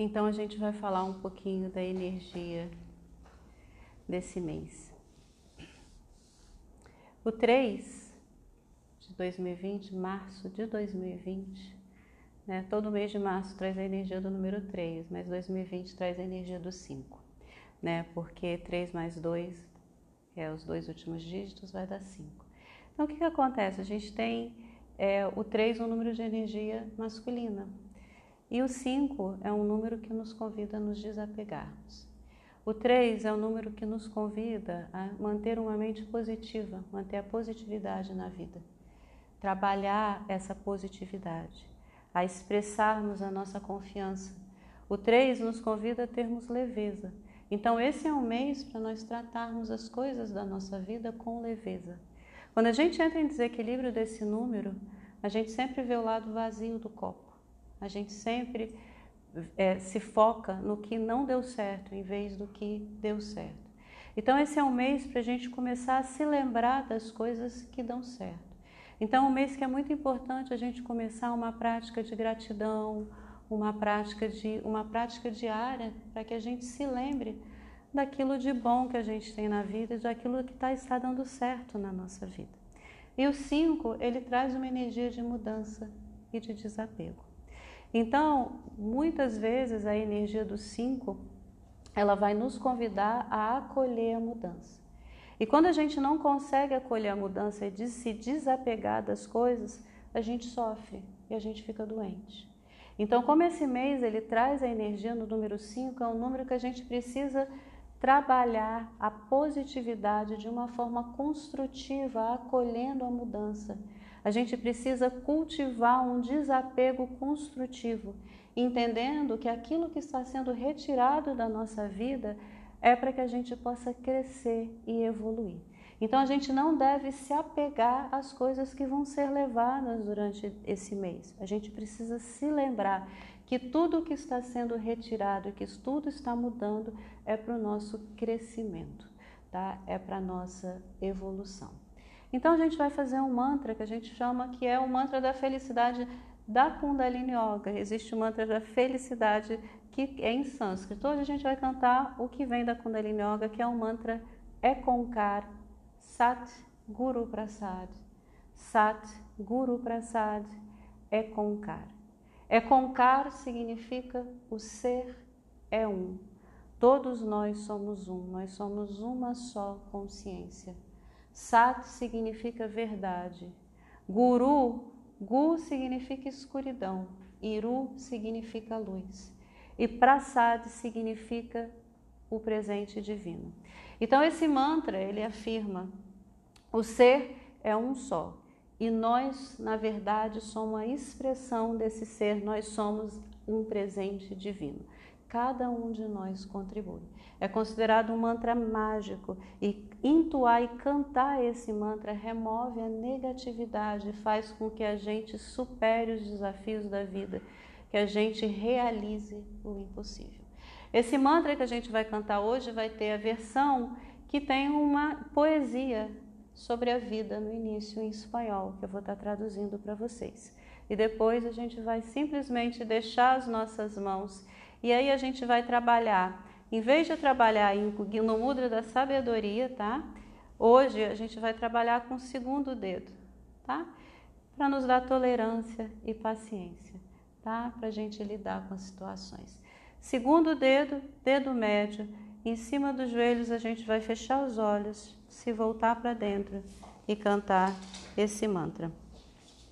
Então a gente vai falar um pouquinho da energia desse mês. O 3 de 2020, março de 2020, né? todo mês de março traz a energia do número 3, mas 2020 traz a energia do 5, né? porque 3 mais 2, que é os dois últimos dígitos, vai dar 5. Então o que, que acontece? A gente tem é, o 3 um número de energia masculina, e o 5 é um número que nos convida a nos desapegarmos. O 3 é o número que nos convida a manter uma mente positiva, manter a positividade na vida. Trabalhar essa positividade, a expressarmos a nossa confiança. O 3 nos convida a termos leveza. Então, esse é um mês para nós tratarmos as coisas da nossa vida com leveza. Quando a gente entra em desequilíbrio desse número, a gente sempre vê o lado vazio do copo. A gente sempre é, se foca no que não deu certo em vez do que deu certo. Então, esse é um mês para a gente começar a se lembrar das coisas que dão certo. Então, um mês que é muito importante a gente começar uma prática de gratidão, uma prática, de, uma prática diária, para que a gente se lembre daquilo de bom que a gente tem na vida e daquilo que tá, está dando certo na nossa vida. E o 5, ele traz uma energia de mudança e de desapego. Então, muitas vezes a energia do 5, ela vai nos convidar a acolher a mudança. E quando a gente não consegue acolher a mudança e de se desapegar das coisas, a gente sofre e a gente fica doente. Então, como esse mês ele traz a energia no número 5, é um número que a gente precisa trabalhar a positividade de uma forma construtiva, acolhendo a mudança a gente precisa cultivar um desapego construtivo, entendendo que aquilo que está sendo retirado da nossa vida é para que a gente possa crescer e evoluir. Então a gente não deve se apegar às coisas que vão ser levadas durante esse mês. A gente precisa se lembrar que tudo que está sendo retirado, que tudo está mudando, é para o nosso crescimento, tá? É para a nossa evolução. Então a gente vai fazer um mantra que a gente chama que é o mantra da felicidade da Kundalini Yoga. Existe o mantra da felicidade que é em sânscrito. Hoje a gente vai cantar o que vem da Kundalini Yoga, que é o mantra Ekonkar Sat Guru Prasad. Sat Guru Prasad Ekonkar. Ekonkar significa o ser é um. Todos nós somos um, nós somos uma só consciência. Sat significa verdade. Guru, Gu significa escuridão. Iru significa luz. E Prasad significa o presente divino. Então esse mantra, ele afirma: o ser é um só. E nós, na verdade, somos a expressão desse ser, nós somos um presente divino. Cada um de nós contribui. É considerado um mantra mágico e entoar e cantar esse mantra remove a negatividade, faz com que a gente supere os desafios da vida, que a gente realize o impossível. Esse mantra que a gente vai cantar hoje vai ter a versão que tem uma poesia sobre a vida no início em espanhol, que eu vou estar traduzindo para vocês. E depois a gente vai simplesmente deixar as nossas mãos e aí a gente vai trabalhar, em vez de trabalhar no mudra da sabedoria, tá? Hoje a gente vai trabalhar com o segundo dedo, tá? Para nos dar tolerância e paciência, tá? Para a gente lidar com as situações. Segundo dedo, dedo médio, em cima dos joelhos a gente vai fechar os olhos, se voltar para dentro e cantar esse mantra.